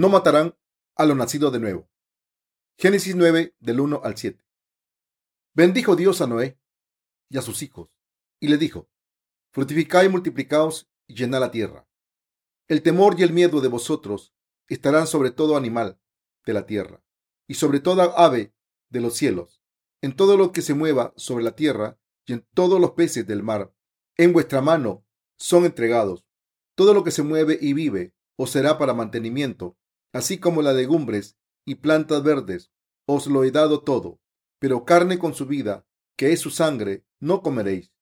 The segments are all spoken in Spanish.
no matarán a lo nacido de nuevo. Génesis 9 del 1 al 7. Bendijo Dios a Noé y a sus hijos y le dijo, fructificad y multiplicaos y llenad la tierra. El temor y el miedo de vosotros estarán sobre todo animal de la tierra y sobre toda ave de los cielos, en todo lo que se mueva sobre la tierra y en todos los peces del mar. En vuestra mano son entregados. Todo lo que se mueve y vive os será para mantenimiento, así como las legumbres y plantas verdes. Os lo he dado todo, pero carne con su vida, que es su sangre, no comeréis.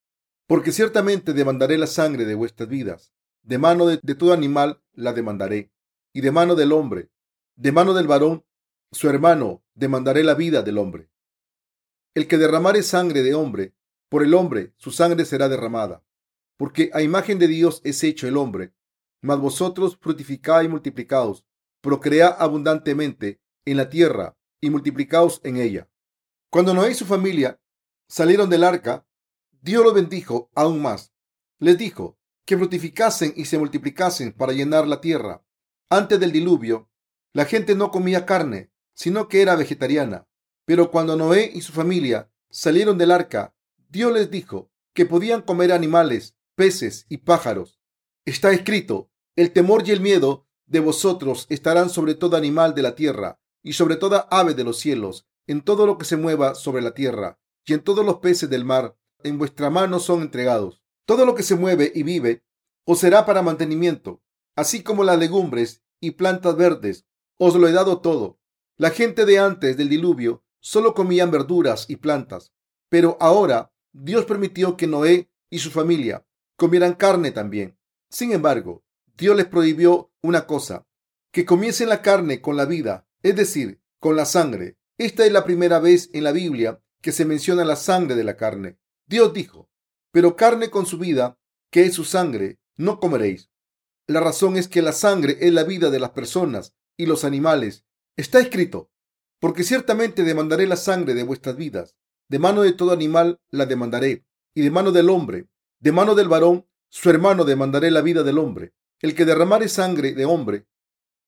Porque ciertamente demandaré la sangre de vuestras vidas. De mano de, de todo animal la demandaré, y de mano del hombre, de mano del varón, su hermano, demandaré la vida del hombre. El que derramare sangre de hombre, por el hombre su sangre será derramada, porque a imagen de Dios es hecho el hombre. Mas vosotros fructificad y multiplicaos, procread abundantemente en la tierra y multiplicaos en ella. Cuando Noé y su familia salieron del arca, Dios los bendijo aún más. Les dijo que fructificasen y se multiplicasen para llenar la tierra. Antes del diluvio, la gente no comía carne, sino que era vegetariana. Pero cuando Noé y su familia salieron del arca, Dios les dijo que podían comer animales, peces y pájaros. Está escrito, el temor y el miedo de vosotros estarán sobre todo animal de la tierra y sobre toda ave de los cielos, en todo lo que se mueva sobre la tierra y en todos los peces del mar, en vuestra mano son entregados. Todo lo que se mueve y vive os será para mantenimiento, así como las legumbres y plantas verdes. Os lo he dado todo. La gente de antes del diluvio solo comían verduras y plantas, pero ahora Dios permitió que Noé y su familia comieran carne también. Sin embargo, Dios les prohibió una cosa, que comiesen la carne con la vida, es decir, con la sangre. Esta es la primera vez en la Biblia que se menciona la sangre de la carne. Dios dijo, pero carne con su vida, que es su sangre, no comeréis. La razón es que la sangre es la vida de las personas y los animales. Está escrito, porque ciertamente demandaré la sangre de vuestras vidas. De mano de todo animal la demandaré, y de mano del hombre, de mano del varón, su hermano demandaré la vida del hombre. El que derramare sangre de hombre,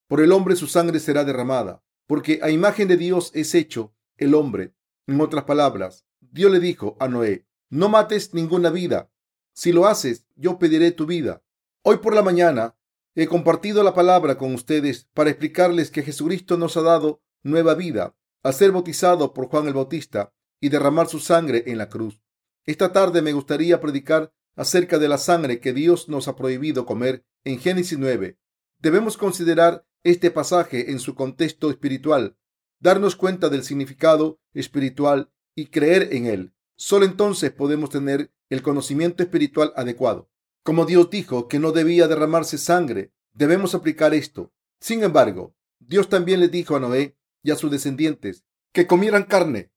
por el hombre su sangre será derramada, porque a imagen de Dios es hecho el hombre. En otras palabras, Dios le dijo a Noé, no mates ninguna vida. Si lo haces, yo pediré tu vida. Hoy por la mañana he compartido la palabra con ustedes para explicarles que Jesucristo nos ha dado nueva vida al ser bautizado por Juan el Bautista y derramar su sangre en la cruz. Esta tarde me gustaría predicar acerca de la sangre que Dios nos ha prohibido comer en Génesis 9. Debemos considerar este pasaje en su contexto espiritual, darnos cuenta del significado espiritual y creer en él. Solo entonces podemos tener el conocimiento espiritual adecuado. Como Dios dijo que no debía derramarse sangre, debemos aplicar esto. Sin embargo, Dios también le dijo a Noé y a sus descendientes que comieran carne.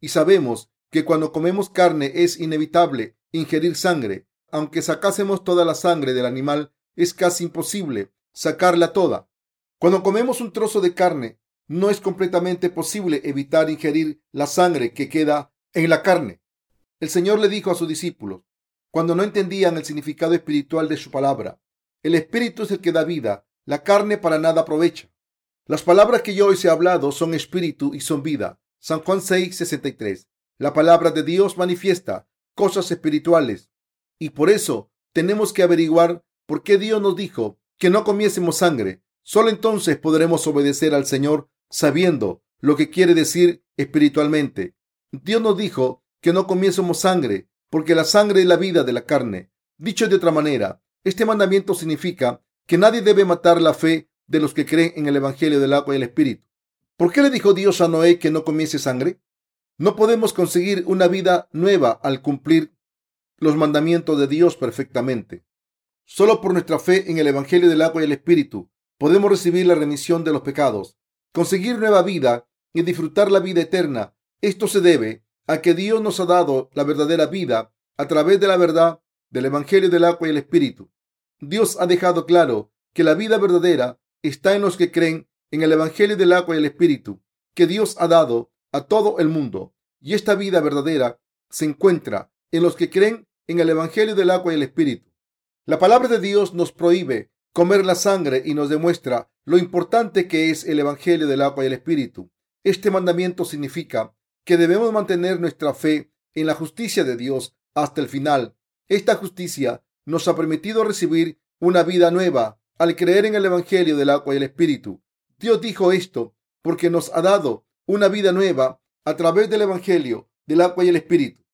Y sabemos que cuando comemos carne es inevitable ingerir sangre. Aunque sacásemos toda la sangre del animal, es casi imposible sacarla toda. Cuando comemos un trozo de carne, no es completamente posible evitar ingerir la sangre que queda en la carne. El Señor le dijo a sus discípulos, cuando no entendían el significado espiritual de su palabra, el espíritu es el que da vida, la carne para nada aprovecha. Las palabras que yo hoy he hablado son espíritu y son vida. San Juan 6, 63. La palabra de Dios manifiesta cosas espirituales y por eso tenemos que averiguar por qué Dios nos dijo que no comiésemos sangre. Solo entonces podremos obedecer al Señor sabiendo lo que quiere decir espiritualmente. Dios nos dijo que no comiésemos sangre porque la sangre es la vida de la carne. Dicho de otra manera, este mandamiento significa que nadie debe matar la fe de los que creen en el Evangelio del agua y el Espíritu. ¿Por qué le dijo Dios a Noé que no comiese sangre? No podemos conseguir una vida nueva al cumplir los mandamientos de Dios perfectamente. Solo por nuestra fe en el Evangelio del agua y el Espíritu podemos recibir la remisión de los pecados, conseguir nueva vida y disfrutar la vida eterna. Esto se debe a que Dios nos ha dado la verdadera vida a través de la verdad del Evangelio del agua y el Espíritu. Dios ha dejado claro que la vida verdadera está en los que creen en el Evangelio del agua y el Espíritu que Dios ha dado a todo el mundo. Y esta vida verdadera se encuentra en los que creen en el Evangelio del agua y el Espíritu. La palabra de Dios nos prohíbe comer la sangre y nos demuestra lo importante que es el Evangelio del agua y el Espíritu. Este mandamiento significa que debemos mantener nuestra fe en la justicia de Dios hasta el final. Esta justicia nos ha permitido recibir una vida nueva al creer en el Evangelio del agua y el Espíritu. Dios dijo esto porque nos ha dado una vida nueva a través del Evangelio del agua y el Espíritu.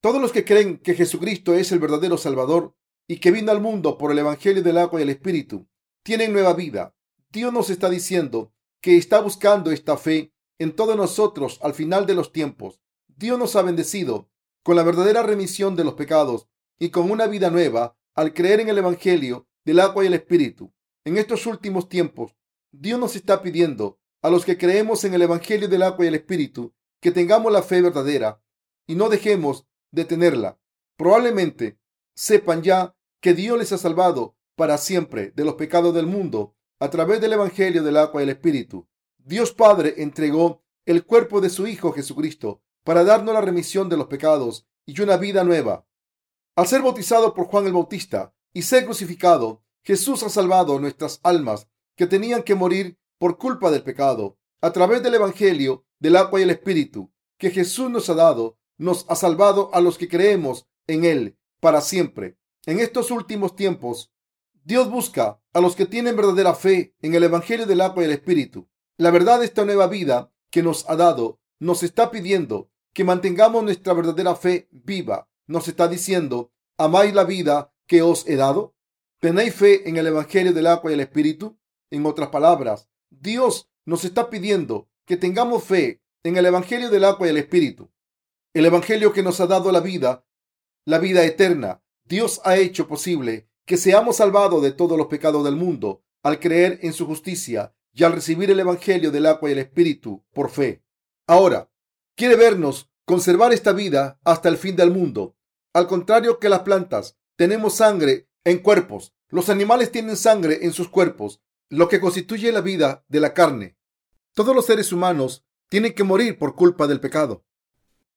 Todos los que creen que Jesucristo es el verdadero Salvador y que vino al mundo por el Evangelio del agua y el Espíritu, tienen nueva vida. Dios nos está diciendo que está buscando esta fe en todos nosotros al final de los tiempos. Dios nos ha bendecido con la verdadera remisión de los pecados y con una vida nueva al creer en el Evangelio del agua y el Espíritu. En estos últimos tiempos, Dios nos está pidiendo a los que creemos en el Evangelio del agua y el Espíritu que tengamos la fe verdadera y no dejemos de tenerla. Probablemente sepan ya que Dios les ha salvado para siempre de los pecados del mundo a través del Evangelio del agua y el Espíritu. Dios Padre entregó el cuerpo de su Hijo Jesucristo para darnos la remisión de los pecados y una vida nueva. Al ser bautizado por Juan el Bautista y ser crucificado, Jesús ha salvado nuestras almas que tenían que morir por culpa del pecado. A través del Evangelio del agua y el Espíritu que Jesús nos ha dado, nos ha salvado a los que creemos en Él para siempre. En estos últimos tiempos, Dios busca a los que tienen verdadera fe en el Evangelio del agua y el Espíritu. La verdad de esta nueva vida que nos ha dado nos está pidiendo que mantengamos nuestra verdadera fe viva. Nos está diciendo, ¿amáis la vida que os he dado? ¿Tenéis fe en el Evangelio del agua y el Espíritu? En otras palabras, Dios nos está pidiendo que tengamos fe en el Evangelio del agua y el Espíritu. El Evangelio que nos ha dado la vida, la vida eterna, Dios ha hecho posible que seamos salvados de todos los pecados del mundo al creer en su justicia y al recibir el Evangelio del agua y el Espíritu por fe. Ahora, quiere vernos conservar esta vida hasta el fin del mundo. Al contrario que las plantas, tenemos sangre en cuerpos. Los animales tienen sangre en sus cuerpos, lo que constituye la vida de la carne. Todos los seres humanos tienen que morir por culpa del pecado.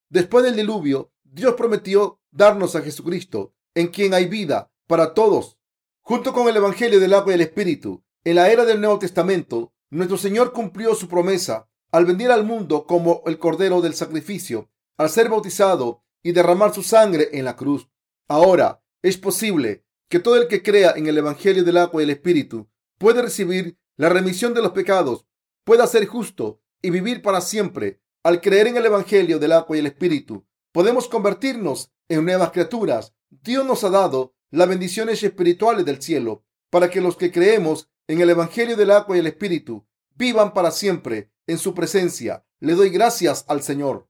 Después del diluvio, Dios prometió darnos a Jesucristo en quien hay vida para todos. Junto con el Evangelio del agua y el Espíritu, en la era del Nuevo Testamento, nuestro Señor cumplió su promesa al venir al mundo como el Cordero del Sacrificio, al ser bautizado y derramar su sangre en la cruz. Ahora es posible que todo el que crea en el Evangelio del agua y el Espíritu puede recibir la remisión de los pecados, pueda ser justo y vivir para siempre. Al creer en el Evangelio del agua y el Espíritu, podemos convertirnos en nuevas criaturas Dios nos ha dado las bendiciones espirituales del cielo para que los que creemos en el Evangelio del agua y el Espíritu vivan para siempre en su presencia. Le doy gracias al Señor.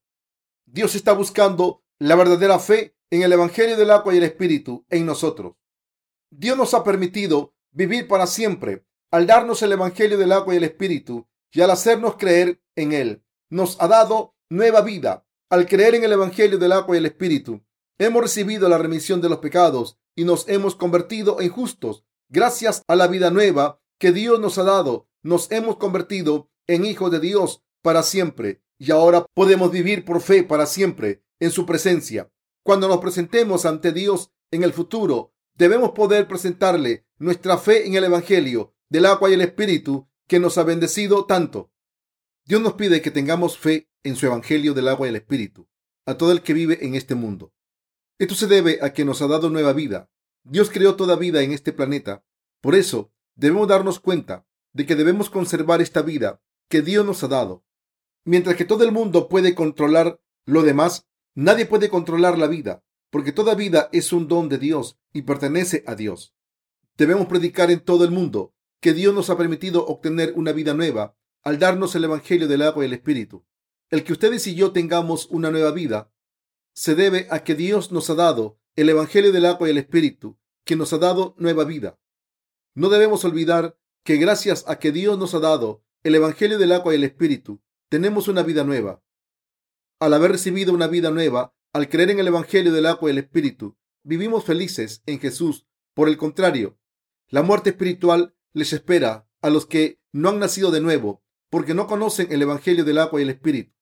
Dios está buscando la verdadera fe en el Evangelio del agua y el Espíritu en nosotros. Dios nos ha permitido vivir para siempre al darnos el Evangelio del agua y el Espíritu y al hacernos creer en Él. Nos ha dado nueva vida al creer en el Evangelio del agua y el Espíritu. Hemos recibido la remisión de los pecados y nos hemos convertido en justos. Gracias a la vida nueva que Dios nos ha dado, nos hemos convertido en hijos de Dios para siempre y ahora podemos vivir por fe para siempre en su presencia. Cuando nos presentemos ante Dios en el futuro, debemos poder presentarle nuestra fe en el Evangelio del agua y el Espíritu que nos ha bendecido tanto. Dios nos pide que tengamos fe en su Evangelio del agua y el Espíritu a todo el que vive en este mundo. Esto se debe a que nos ha dado nueva vida. Dios creó toda vida en este planeta. Por eso, debemos darnos cuenta de que debemos conservar esta vida que Dios nos ha dado. Mientras que todo el mundo puede controlar lo demás, nadie puede controlar la vida, porque toda vida es un don de Dios y pertenece a Dios. Debemos predicar en todo el mundo que Dios nos ha permitido obtener una vida nueva al darnos el Evangelio del agua y el Espíritu. El que ustedes y yo tengamos una nueva vida se debe a que Dios nos ha dado el Evangelio del agua y el Espíritu, que nos ha dado nueva vida. No debemos olvidar que gracias a que Dios nos ha dado el Evangelio del agua y el Espíritu, tenemos una vida nueva. Al haber recibido una vida nueva, al creer en el Evangelio del agua y el Espíritu, vivimos felices en Jesús. Por el contrario, la muerte espiritual les espera a los que no han nacido de nuevo, porque no conocen el Evangelio del agua y el Espíritu.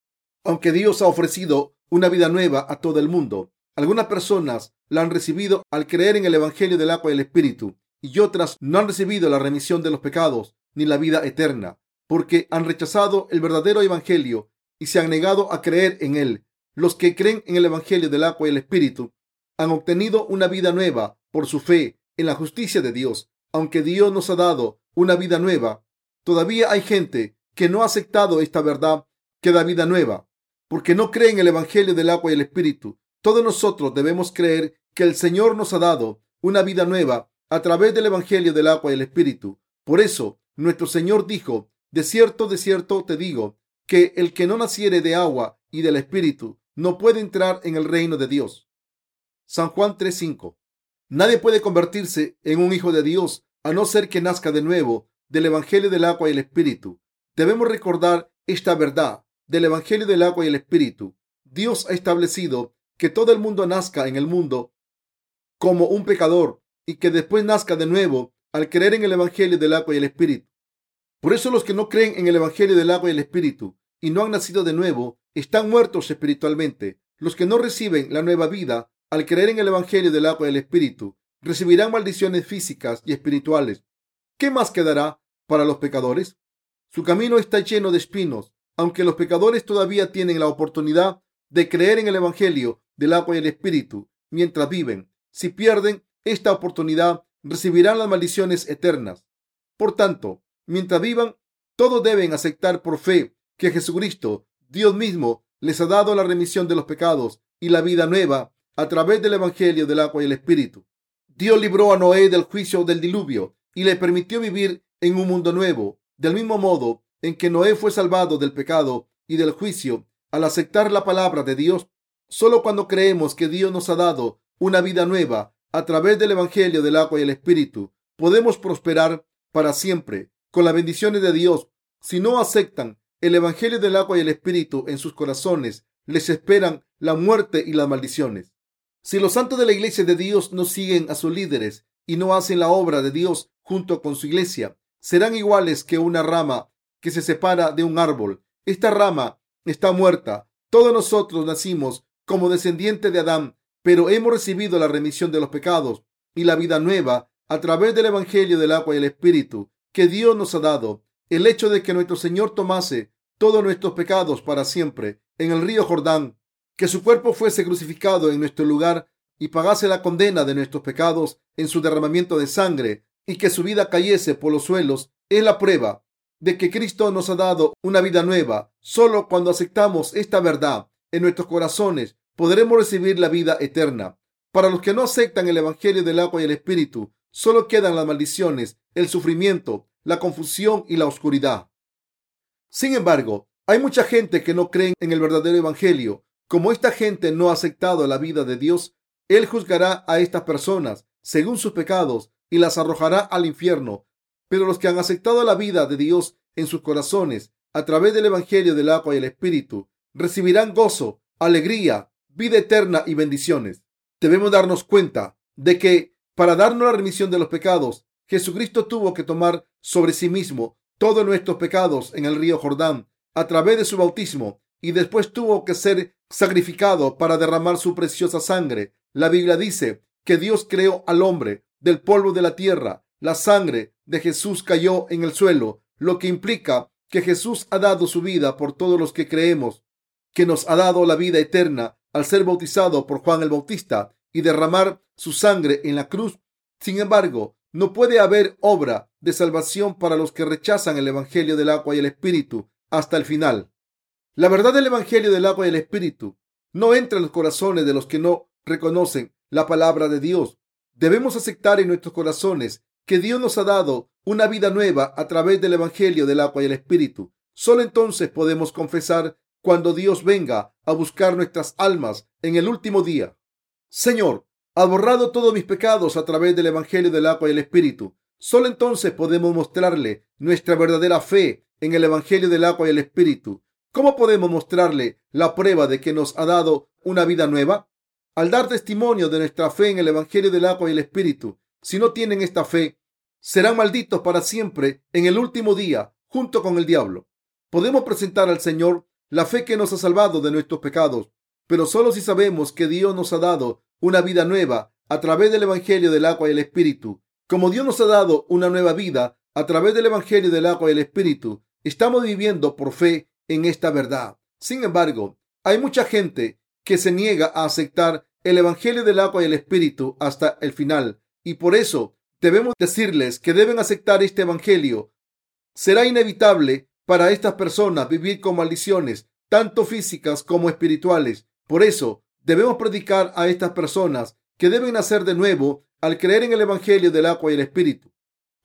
Aunque Dios ha ofrecido una vida nueva a todo el mundo. Algunas personas la han recibido al creer en el Evangelio del agua y el Espíritu y otras no han recibido la remisión de los pecados ni la vida eterna, porque han rechazado el verdadero Evangelio y se han negado a creer en él. Los que creen en el Evangelio del agua y el Espíritu han obtenido una vida nueva por su fe en la justicia de Dios. Aunque Dios nos ha dado una vida nueva, todavía hay gente que no ha aceptado esta verdad que da vida nueva, porque no cree en el Evangelio del agua y el Espíritu. Todos nosotros debemos creer que el Señor nos ha dado una vida nueva a través del Evangelio del agua y el Espíritu. Por eso, nuestro Señor dijo, de cierto, de cierto te digo, que el que no naciere de agua y del Espíritu no puede entrar en el reino de Dios. San Juan 3:5. Nadie puede convertirse en un hijo de Dios a no ser que nazca de nuevo del Evangelio del agua y el Espíritu. Debemos recordar esta verdad del Evangelio del agua y el Espíritu. Dios ha establecido que todo el mundo nazca en el mundo como un pecador y que después nazca de nuevo al creer en el Evangelio del agua y el Espíritu. Por eso los que no creen en el Evangelio del agua y el Espíritu y no han nacido de nuevo están muertos espiritualmente. Los que no reciben la nueva vida al creer en el Evangelio del agua y el Espíritu recibirán maldiciones físicas y espirituales. ¿Qué más quedará para los pecadores? Su camino está lleno de espinos. Aunque los pecadores todavía tienen la oportunidad de creer en el Evangelio del agua y el Espíritu mientras viven, si pierden esta oportunidad, recibirán las maldiciones eternas. Por tanto, mientras vivan, todos deben aceptar por fe que Jesucristo, Dios mismo, les ha dado la remisión de los pecados y la vida nueva a través del Evangelio del agua y el Espíritu. Dios libró a Noé del juicio del diluvio y le permitió vivir en un mundo nuevo. Del mismo modo en que Noé fue salvado del pecado y del juicio al aceptar la palabra de Dios, solo cuando creemos que Dios nos ha dado una vida nueva a través del Evangelio del agua y el Espíritu, podemos prosperar para siempre con las bendiciones de Dios. Si no aceptan el Evangelio del agua y el Espíritu en sus corazones, les esperan la muerte y las maldiciones. Si los santos de la iglesia de Dios no siguen a sus líderes y no hacen la obra de Dios junto con su iglesia, serán iguales que una rama que se separa de un árbol. Esta rama está muerta. Todos nosotros nacimos como descendientes de Adán, pero hemos recibido la remisión de los pecados y la vida nueva a través del Evangelio del agua y el Espíritu que Dios nos ha dado. El hecho de que nuestro Señor tomase todos nuestros pecados para siempre en el río Jordán, que su cuerpo fuese crucificado en nuestro lugar y pagase la condena de nuestros pecados en su derramamiento de sangre y que su vida cayese por los suelos, es la prueba de que Cristo nos ha dado una vida nueva. Solo cuando aceptamos esta verdad en nuestros corazones podremos recibir la vida eterna. Para los que no aceptan el Evangelio del agua y el Espíritu, solo quedan las maldiciones, el sufrimiento, la confusión y la oscuridad. Sin embargo, hay mucha gente que no cree en el verdadero Evangelio. Como esta gente no ha aceptado la vida de Dios, Él juzgará a estas personas según sus pecados y las arrojará al infierno. Pero los que han aceptado la vida de Dios en sus corazones a través del Evangelio del agua y el Espíritu, recibirán gozo, alegría, vida eterna y bendiciones. Debemos darnos cuenta de que para darnos la remisión de los pecados, Jesucristo tuvo que tomar sobre sí mismo todos nuestros pecados en el río Jordán a través de su bautismo y después tuvo que ser sacrificado para derramar su preciosa sangre. La Biblia dice que Dios creó al hombre del polvo de la tierra. La sangre de Jesús cayó en el suelo, lo que implica que Jesús ha dado su vida por todos los que creemos, que nos ha dado la vida eterna al ser bautizado por Juan el Bautista y derramar su sangre en la cruz. Sin embargo, no puede haber obra de salvación para los que rechazan el Evangelio del agua y el Espíritu hasta el final. La verdad del Evangelio del agua y el Espíritu no entra en los corazones de los que no reconocen la palabra de Dios. Debemos aceptar en nuestros corazones que Dios nos ha dado una vida nueva a través del Evangelio del agua y el Espíritu. Solo entonces podemos confesar cuando Dios venga a buscar nuestras almas en el último día. Señor, has borrado todos mis pecados a través del Evangelio del agua y el Espíritu. Solo entonces podemos mostrarle nuestra verdadera fe en el Evangelio del agua y el Espíritu. ¿Cómo podemos mostrarle la prueba de que nos ha dado una vida nueva? al dar testimonio de nuestra fe en el Evangelio del agua y el Espíritu. Si no tienen esta fe, serán malditos para siempre en el último día, junto con el diablo. Podemos presentar al Señor la fe que nos ha salvado de nuestros pecados, pero solo si sabemos que Dios nos ha dado una vida nueva a través del Evangelio del agua y el Espíritu Como Dios nos ha dado una nueva vida a través del Evangelio del agua y el Espíritu, estamos viviendo por fe en esta verdad. Sin embargo, hay mucha gente que se niega a aceptar el Evangelio del agua y el Espíritu hasta el final. Y por eso debemos decirles que deben aceptar este Evangelio. Será inevitable para estas personas vivir con maldiciones, tanto físicas como espirituales. Por eso debemos predicar a estas personas que deben nacer de nuevo al creer en el Evangelio del agua y el Espíritu.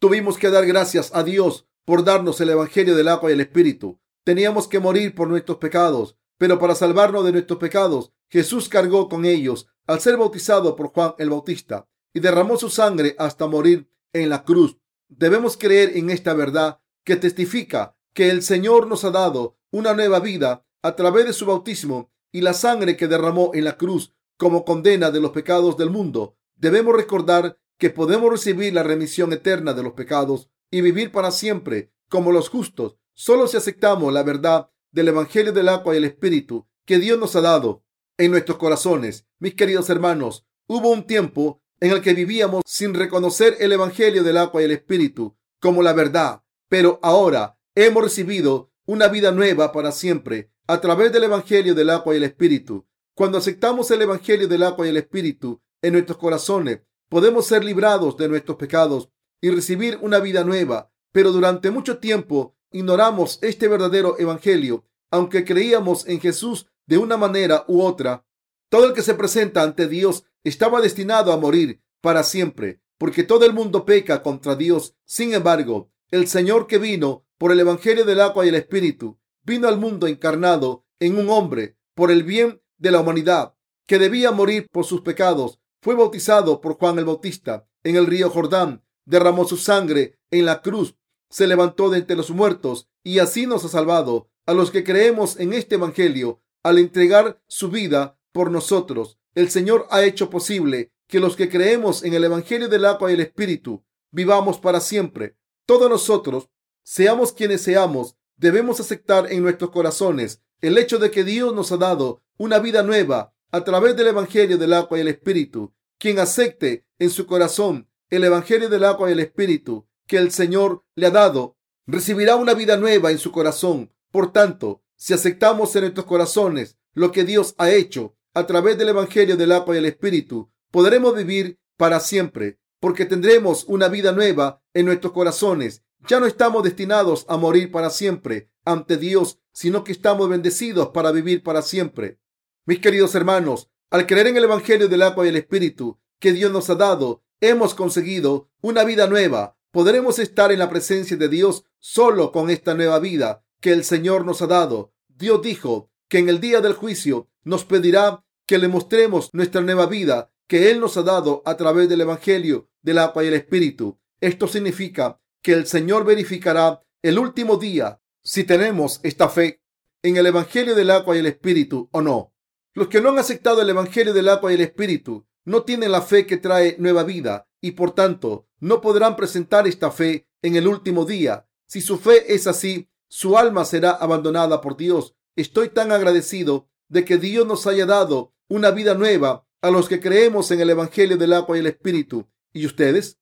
Tuvimos que dar gracias a Dios por darnos el Evangelio del agua y el Espíritu. Teníamos que morir por nuestros pecados, pero para salvarnos de nuestros pecados, Jesús cargó con ellos al ser bautizado por Juan el Bautista y derramó su sangre hasta morir en la cruz. Debemos creer en esta verdad que testifica que el Señor nos ha dado una nueva vida a través de su bautismo y la sangre que derramó en la cruz como condena de los pecados del mundo. Debemos recordar que podemos recibir la remisión eterna de los pecados y vivir para siempre como los justos solo si aceptamos la verdad del Evangelio del agua y el Espíritu que Dios nos ha dado en nuestros corazones. Mis queridos hermanos, hubo un tiempo en el que vivíamos sin reconocer el Evangelio del agua y el Espíritu como la verdad, pero ahora hemos recibido una vida nueva para siempre a través del Evangelio del agua y el Espíritu. Cuando aceptamos el Evangelio del agua y el Espíritu en nuestros corazones, podemos ser librados de nuestros pecados y recibir una vida nueva. Pero durante mucho tiempo ignoramos este verdadero Evangelio, aunque creíamos en Jesús de una manera u otra. Todo el que se presenta ante Dios estaba destinado a morir para siempre, porque todo el mundo peca contra Dios. Sin embargo, el Señor que vino por el Evangelio del agua y el Espíritu, vino al mundo encarnado en un hombre por el bien de la humanidad, que debía morir por sus pecados. Fue bautizado por Juan el Bautista en el río Jordán, derramó su sangre en la cruz, se levantó de entre los muertos y así nos ha salvado a los que creemos en este Evangelio al entregar su vida por nosotros. El Señor ha hecho posible que los que creemos en el Evangelio del agua y el Espíritu vivamos para siempre. Todos nosotros, seamos quienes seamos, debemos aceptar en nuestros corazones el hecho de que Dios nos ha dado una vida nueva a través del Evangelio del agua y el Espíritu. Quien acepte en su corazón el Evangelio del agua y el Espíritu que el Señor le ha dado, recibirá una vida nueva en su corazón. Por tanto, si aceptamos en nuestros corazones lo que Dios ha hecho a través del Evangelio del agua y el Espíritu, podremos vivir para siempre, porque tendremos una vida nueva en nuestros corazones. Ya no estamos destinados a morir para siempre ante Dios, sino que estamos bendecidos para vivir para siempre. Mis queridos hermanos, al creer en el Evangelio del agua y el Espíritu que Dios nos ha dado, hemos conseguido una vida nueva. Podremos estar en la presencia de Dios solo con esta nueva vida que el Señor nos ha dado. Dios dijo que en el día del juicio nos pedirá que le mostremos nuestra nueva vida que Él nos ha dado a través del Evangelio del agua y el Espíritu. Esto significa que el Señor verificará el último día si tenemos esta fe en el Evangelio del agua y el Espíritu o no. Los que no han aceptado el Evangelio del agua y el Espíritu no tienen la fe que trae nueva vida y por tanto no podrán presentar esta fe en el último día. Si su fe es así, su alma será abandonada por Dios. Estoy tan agradecido de que Dios nos haya dado una vida nueva a los que creemos en el Evangelio del agua y el Espíritu. ¿Y ustedes?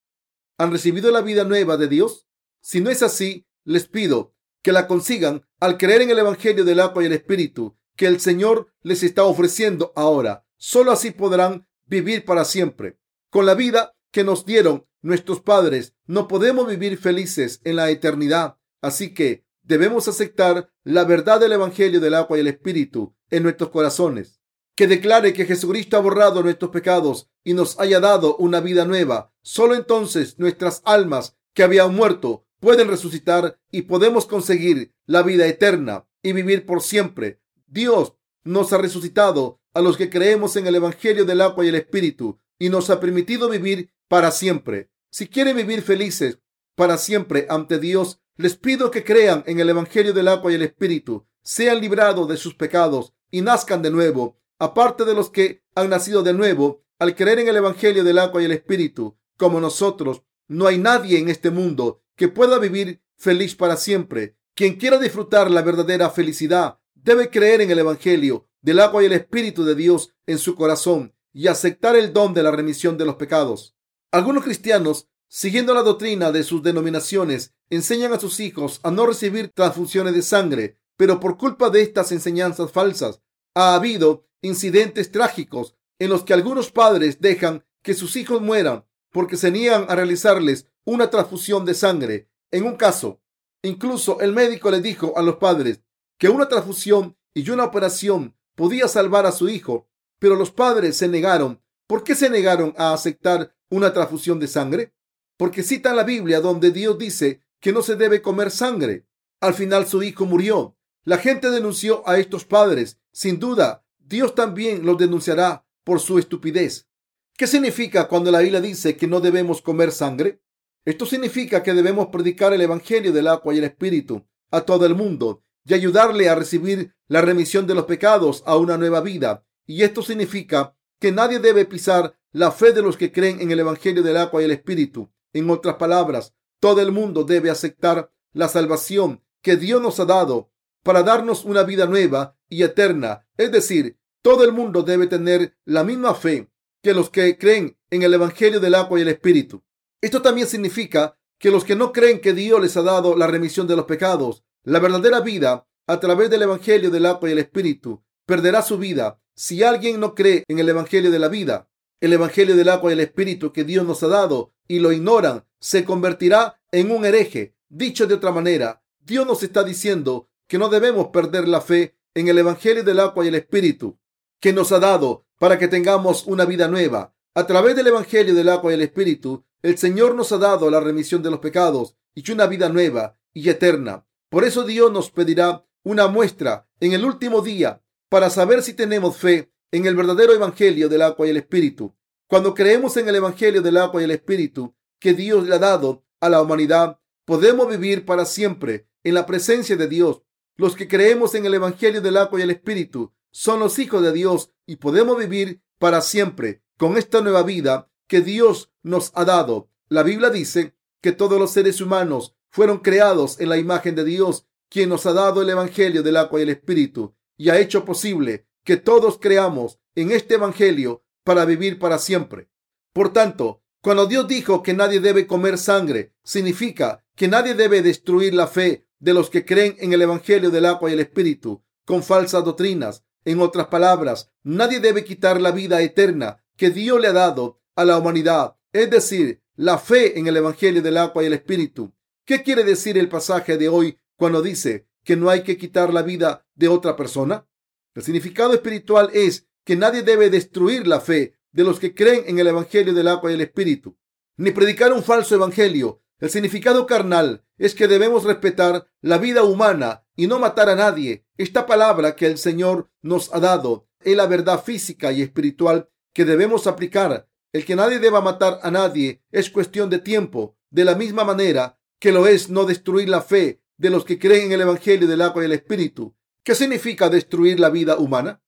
¿Han recibido la vida nueva de Dios? Si no es así, les pido que la consigan al creer en el Evangelio del agua y el Espíritu que el Señor les está ofreciendo ahora. Solo así podrán vivir para siempre. Con la vida que nos dieron nuestros padres, no podemos vivir felices en la eternidad. Así que debemos aceptar la verdad del Evangelio del agua y el Espíritu en nuestros corazones, que declare que Jesucristo ha borrado nuestros pecados y nos haya dado una vida nueva. Solo entonces nuestras almas que habían muerto pueden resucitar y podemos conseguir la vida eterna y vivir por siempre. Dios nos ha resucitado a los que creemos en el Evangelio del agua y el Espíritu y nos ha permitido vivir para siempre. Si quieren vivir felices para siempre ante Dios, les pido que crean en el Evangelio del agua y el Espíritu, sean librados de sus pecados y nazcan de nuevo. Aparte de los que han nacido de nuevo, al creer en el Evangelio del agua y el Espíritu, como nosotros, no hay nadie en este mundo que pueda vivir feliz para siempre. Quien quiera disfrutar la verdadera felicidad debe creer en el Evangelio del agua y el Espíritu de Dios en su corazón y aceptar el don de la remisión de los pecados. Algunos cristianos siguiendo la doctrina de sus denominaciones, enseñan a sus hijos a no recibir transfusiones de sangre, pero por culpa de estas enseñanzas falsas ha habido incidentes trágicos en los que algunos padres dejan que sus hijos mueran porque se niegan a realizarles una transfusión de sangre. En un caso, incluso el médico le dijo a los padres que una transfusión y una operación podía salvar a su hijo, pero los padres se negaron. ¿Por qué se negaron a aceptar una transfusión de sangre? Porque citan la Biblia donde Dios dice que no se debe comer sangre. Al final su hijo murió. La gente denunció a estos padres. Sin duda, Dios también los denunciará por su estupidez. ¿Qué significa cuando la Biblia dice que no debemos comer sangre? Esto significa que debemos predicar el Evangelio del agua y el Espíritu a todo el mundo y ayudarle a recibir la remisión de los pecados a una nueva vida. Y esto significa que nadie debe pisar la fe de los que creen en el Evangelio del agua y el Espíritu. En otras palabras, todo el mundo debe aceptar la salvación que Dios nos ha dado para darnos una vida nueva y eterna. Es decir, todo el mundo debe tener la misma fe que los que creen en el Evangelio del agua y el Espíritu. Esto también significa que los que no creen que Dios les ha dado la remisión de los pecados, la verdadera vida a través del Evangelio del agua y el Espíritu, perderá su vida si alguien no cree en el Evangelio de la vida, el Evangelio del agua y el Espíritu que Dios nos ha dado y lo ignoran, se convertirá en un hereje. Dicho de otra manera, Dios nos está diciendo que no debemos perder la fe en el Evangelio del agua y el Espíritu que nos ha dado para que tengamos una vida nueva. A través del Evangelio del agua y el Espíritu, el Señor nos ha dado la remisión de los pecados y una vida nueva y eterna. Por eso Dios nos pedirá una muestra en el último día para saber si tenemos fe en el verdadero Evangelio del agua y el Espíritu. Cuando creemos en el Evangelio del agua y el Espíritu que Dios le ha dado a la humanidad, podemos vivir para siempre en la presencia de Dios. Los que creemos en el Evangelio del agua y el Espíritu son los hijos de Dios y podemos vivir para siempre con esta nueva vida que Dios nos ha dado. La Biblia dice que todos los seres humanos fueron creados en la imagen de Dios, quien nos ha dado el Evangelio del agua y el Espíritu y ha hecho posible que todos creamos en este Evangelio para vivir para siempre. Por tanto, cuando Dios dijo que nadie debe comer sangre, significa que nadie debe destruir la fe de los que creen en el Evangelio del agua y el Espíritu con falsas doctrinas en otras palabras, nadie debe quitar la vida eterna que Dios le ha dado a la humanidad, es decir, la fe en el Evangelio del agua y el Espíritu. ¿Qué quiere decir el pasaje de hoy cuando dice que no hay que quitar la vida de otra persona? El significado espiritual es que nadie debe destruir la fe de los que creen en el Evangelio del agua y el Espíritu, ni predicar un falso Evangelio. El significado carnal es que debemos respetar la vida humana y no matar a nadie. Esta palabra que el Señor nos ha dado es la verdad física y espiritual que debemos aplicar. El que nadie deba matar a nadie es cuestión de tiempo, de la misma manera que lo es no destruir la fe de los que creen en el Evangelio del agua y el Espíritu. ¿Qué significa destruir la vida humana?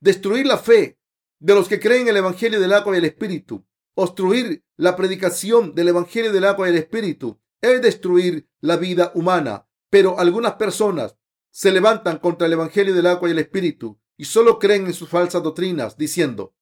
Destruir la fe de los que creen en el Evangelio del agua y el Espíritu. Obstruir la predicación del Evangelio del agua y el Espíritu es destruir la vida humana. Pero algunas personas se levantan contra el Evangelio del agua y el Espíritu y solo creen en sus falsas doctrinas, diciendo,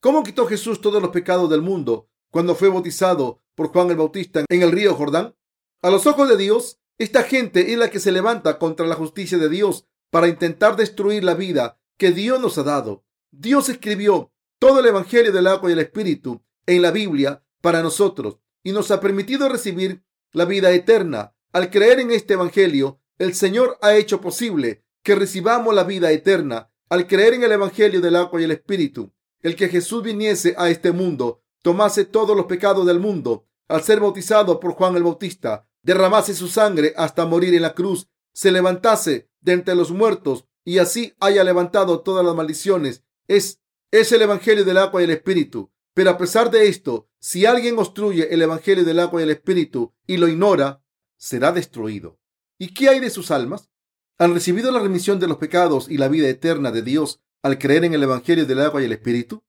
¿cómo quitó Jesús todos los pecados del mundo cuando fue bautizado por Juan el Bautista en el río Jordán? A los ojos de Dios, esta gente es la que se levanta contra la justicia de Dios para intentar destruir la vida que Dios nos ha dado. Dios escribió todo el Evangelio del agua y el Espíritu en la Biblia para nosotros y nos ha permitido recibir la vida eterna al creer en este Evangelio, el Señor ha hecho posible que recibamos la vida eterna. Al creer en el Evangelio del agua y el Espíritu, el que Jesús viniese a este mundo, tomase todos los pecados del mundo, al ser bautizado por Juan el Bautista, derramase su sangre hasta morir en la cruz, se levantase de entre los muertos y así haya levantado todas las maldiciones. Es, es el Evangelio del agua y el Espíritu. Pero a pesar de esto, si alguien obstruye el Evangelio del agua y el Espíritu y lo ignora, será destruido. ¿Y qué hay de sus almas? ¿Han recibido la remisión de los pecados y la vida eterna de Dios al creer en el Evangelio del agua y el Espíritu?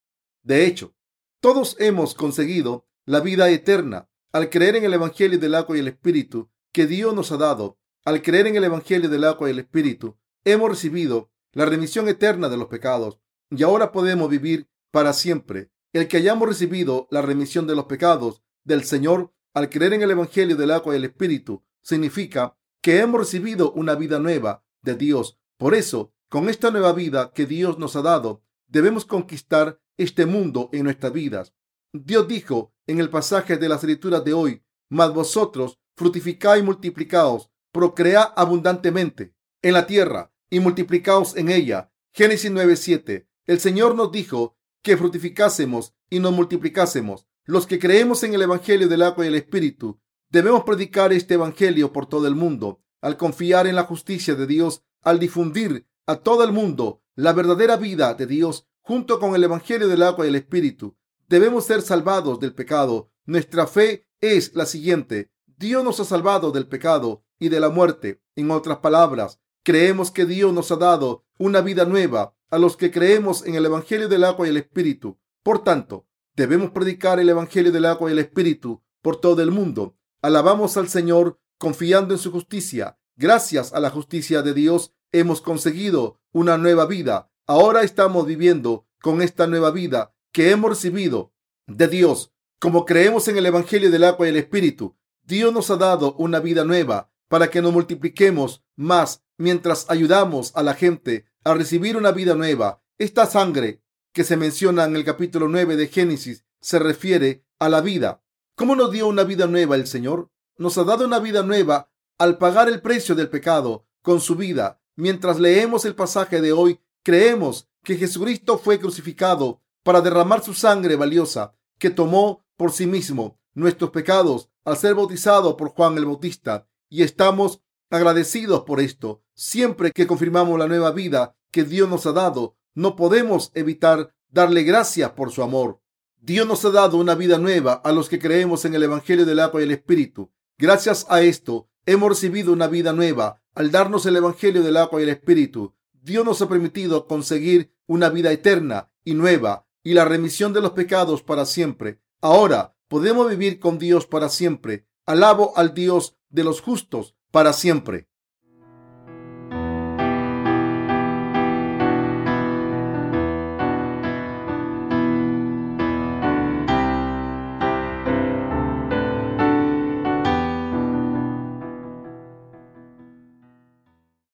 De hecho, todos hemos conseguido la vida eterna al creer en el Evangelio del agua y el Espíritu que Dios nos ha dado. Al creer en el Evangelio del agua y el Espíritu, hemos recibido la remisión eterna de los pecados y ahora podemos vivir para siempre. El que hayamos recibido la remisión de los pecados del Señor al creer en el Evangelio del agua y el Espíritu, significa que hemos recibido una vida nueva de Dios. Por eso, con esta nueva vida que Dios nos ha dado, debemos conquistar este mundo en nuestras vidas. Dios dijo en el pasaje de las escrituras de hoy, mas vosotros fructificad y multiplicaos, procread abundantemente en la tierra y multiplicaos en ella. Génesis 9:7. El Señor nos dijo que fructificásemos y nos multiplicásemos. Los que creemos en el Evangelio del agua y el Espíritu debemos predicar este Evangelio por todo el mundo. Al confiar en la justicia de Dios, al difundir a todo el mundo la verdadera vida de Dios junto con el Evangelio del agua y el Espíritu, debemos ser salvados del pecado. Nuestra fe es la siguiente. Dios nos ha salvado del pecado y de la muerte. En otras palabras, creemos que Dios nos ha dado una vida nueva a los que creemos en el Evangelio del agua y el Espíritu. Por tanto, debemos predicar el Evangelio del agua y el Espíritu por todo el mundo. Alabamos al Señor confiando en su justicia. Gracias a la justicia de Dios hemos conseguido una nueva vida. Ahora estamos viviendo con esta nueva vida que hemos recibido de Dios. Como creemos en el Evangelio del agua y el Espíritu, Dios nos ha dado una vida nueva para que nos multipliquemos más mientras ayudamos a la gente a recibir una vida nueva. Esta sangre que se menciona en el capítulo 9 de Génesis se refiere a la vida. ¿Cómo nos dio una vida nueva el Señor? Nos ha dado una vida nueva al pagar el precio del pecado con su vida. Mientras leemos el pasaje de hoy, creemos que Jesucristo fue crucificado para derramar su sangre valiosa que tomó por sí mismo nuestros pecados al ser bautizado por Juan el Bautista y estamos agradecidos por esto. Siempre que confirmamos la nueva vida que Dios nos ha dado, no podemos evitar darle gracias por su amor. Dios nos ha dado una vida nueva a los que creemos en el Evangelio del agua y el Espíritu. Gracias a esto, hemos recibido una vida nueva al darnos el Evangelio del agua y el Espíritu. Dios nos ha permitido conseguir una vida eterna y nueva y la remisión de los pecados para siempre. Ahora podemos vivir con Dios para siempre. Alabo al Dios de los justos para siempre.